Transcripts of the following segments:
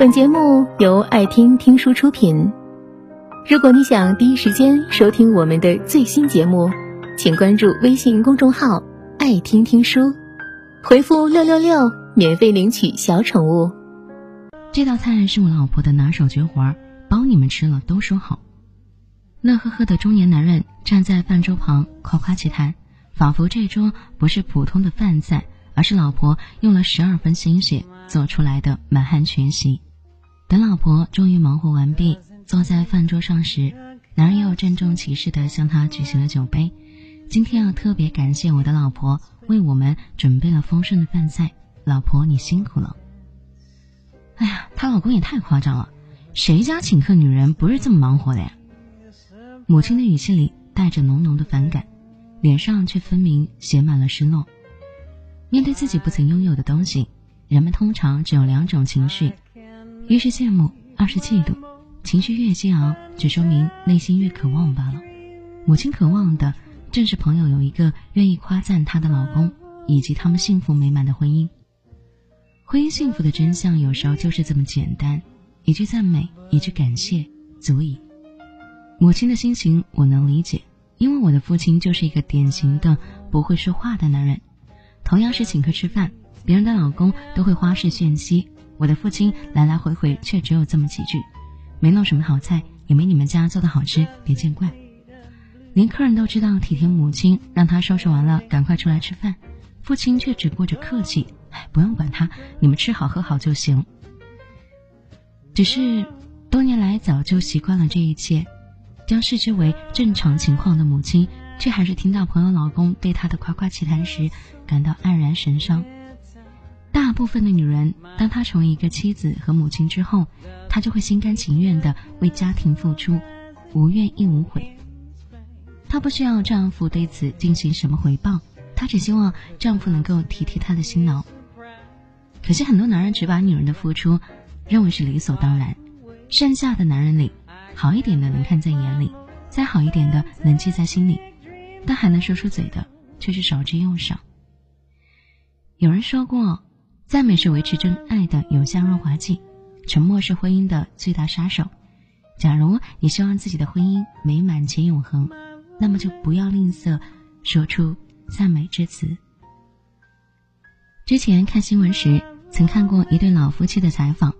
本节目由爱听听书出品。如果你想第一时间收听我们的最新节目，请关注微信公众号“爱听听书”，回复“六六六”免费领取小宠物。这道菜是我老婆的拿手绝活，包你们吃了都说好。乐呵呵的中年男人站在饭桌旁夸夸其谈，仿佛这桌不是普通的饭菜，而是老婆用了十二分心血做出来的满汉全席。等老婆终于忙活完毕，坐在饭桌上时，男人又郑重其事地向她举起了酒杯。今天要特别感谢我的老婆为我们准备了丰盛的饭菜，老婆你辛苦了。哎呀，她老公也太夸张了，谁家请客女人不是这么忙活的呀？母亲的语气里带着浓浓的反感，脸上却分明写满了失落。面对自己不曾拥有的东西，人们通常只有两种情绪：一是羡慕，二是嫉妒。情绪越煎熬，只说明内心越渴望罢了。母亲渴望的正是朋友有一个愿意夸赞她的老公，以及他们幸福美满的婚姻。婚姻幸福的真相有时候就是这么简单：一句赞美，一句感谢，足矣。母亲的心情我能理解，因为我的父亲就是一个典型的不会说话的男人。同样是请客吃饭，别人的老公都会花式炫妻，我的父亲来来回回却只有这么几句，没弄什么好菜，也没你们家做的好吃，别见怪。连客人都知道体贴母亲，让他收拾完了赶快出来吃饭，父亲却只顾着客气，哎，不用管他，你们吃好喝好就行。只是多年来早就习惯了这一切。将视之为正常情况的母亲，却还是听到朋友老公对她的夸夸其谈时，感到黯然神伤。大部分的女人，当她成为一个妻子和母亲之后，她就会心甘情愿地为家庭付出，无怨亦无悔。她不需要丈夫对此进行什么回报，她只希望丈夫能够体贴她的辛劳。可是很多男人只把女人的付出认为是理所当然，剩下的男人里。好一点的能看在眼里，再好一点的能记在心里，但还能说出嘴的却是少之又少。有人说过，赞美是维持真爱的有效润滑剂，沉默是婚姻的最大杀手。假如你希望自己的婚姻美满且永恒，那么就不要吝啬说出赞美之词。之前看新闻时，曾看过一对老夫妻的采访，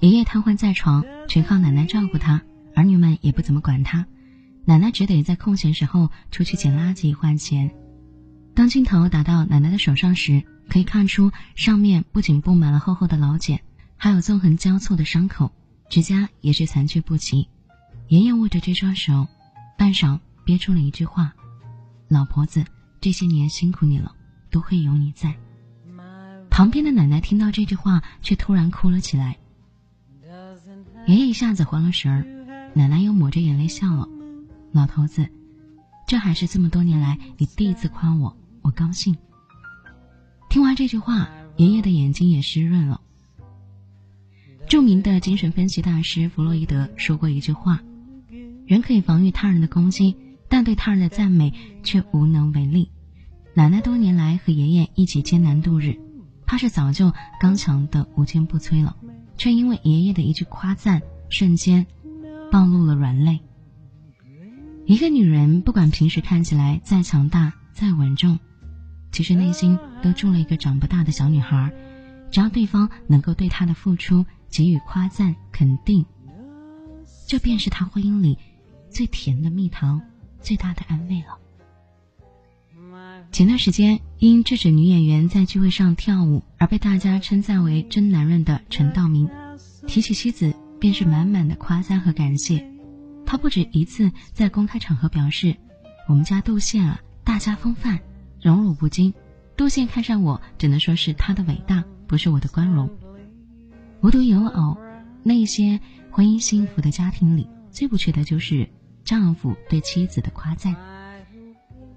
爷爷瘫痪在床，全靠奶奶照顾他。儿女们也不怎么管他，奶奶只得在空闲时候出去捡垃圾换钱。当镜头打到奶奶的手上时，可以看出上面不仅布满了厚厚的老茧，还有纵横交错的伤口，指甲也是残缺不齐。爷爷握着这双手，半晌憋出了一句话：“老婆子，这些年辛苦你了，都会有你在。”旁边的奶奶听到这句话，却突然哭了起来。爷爷一下子慌了神儿。奶奶又抹着眼泪笑了，老头子，这还是这么多年来你第一次夸我，我高兴。听完这句话，爷爷的眼睛也湿润了。著名的精神分析大师弗洛伊德说过一句话：人可以防御他人的攻击，但对他人的赞美却无能为力。奶奶多年来和爷爷一起艰难度日，怕是早就刚强的无坚不摧了，却因为爷爷的一句夸赞，瞬间。暴露了软肋。一个女人不管平时看起来再强大、再稳重，其实内心都住了一个长不大的小女孩。只要对方能够对她的付出给予夸赞、肯定，这便是她婚姻里最甜的蜜糖、最大的安慰了。前段时间，因制止女演员在聚会上跳舞而被大家称赞为真男人的陈道明，提起妻子。便是满满的夸赞和感谢，他不止一次在公开场合表示：“我们家杜宪啊，大家风范，荣辱不惊。杜宪看上我，只能说是他的伟大，不是我的光荣。”无独有偶，那些婚姻幸福的家庭里，最不缺的就是丈夫对妻子的夸赞。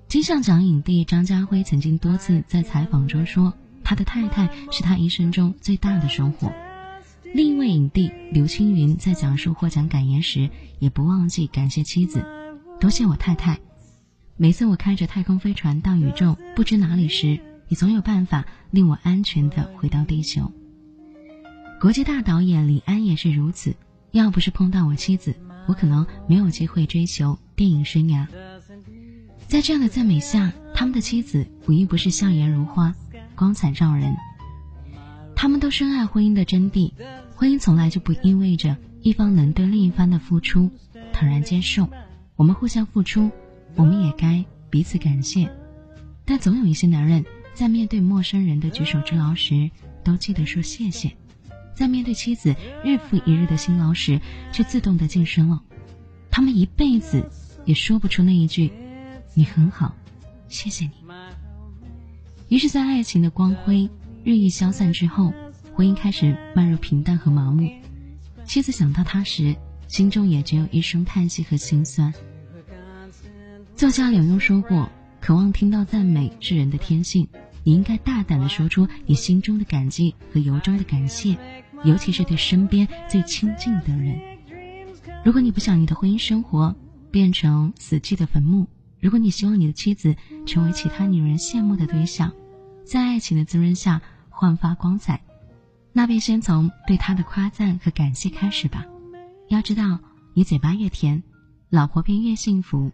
金像奖影帝张家辉曾经多次在采访中说，他的太太是他一生中最大的收获。另一位影帝刘青云在讲述获奖感言时，也不忘记感谢妻子，多谢我太太。每次我开着太空飞船到宇宙不知哪里时，你总有办法令我安全的回到地球。国际大导演李安也是如此。要不是碰到我妻子，我可能没有机会追求电影生涯。在这样的赞美下，他们的妻子无一不是笑颜如花，光彩照人。他们都深爱婚姻的真谛，婚姻从来就不意味着一方能对另一方的付出坦然接受。我们互相付出，我们也该彼此感谢。但总有一些男人在面对陌生人的举手之劳时，都记得说谢谢；在面对妻子日复一日的辛劳时，却自动的晋升了。他们一辈子也说不出那一句“你很好，谢谢你”。于是，在爱情的光辉日益消散之后，婚姻开始迈入平淡和麻木。妻子想到他时，心中也只有一声叹息和心酸。作家柳庸说过：“渴望听到赞美是人的天性，你应该大胆地说出你心中的感激和由衷的感谢，尤其是对身边最亲近的人。如果你不想你的婚姻生活变成死寂的坟墓，如果你希望你的妻子成为其他女人羡慕的对象，在爱情的滋润下焕发光彩，那便先从对她的夸赞和感谢开始吧。要知道，你嘴巴越甜，老婆便越幸福。”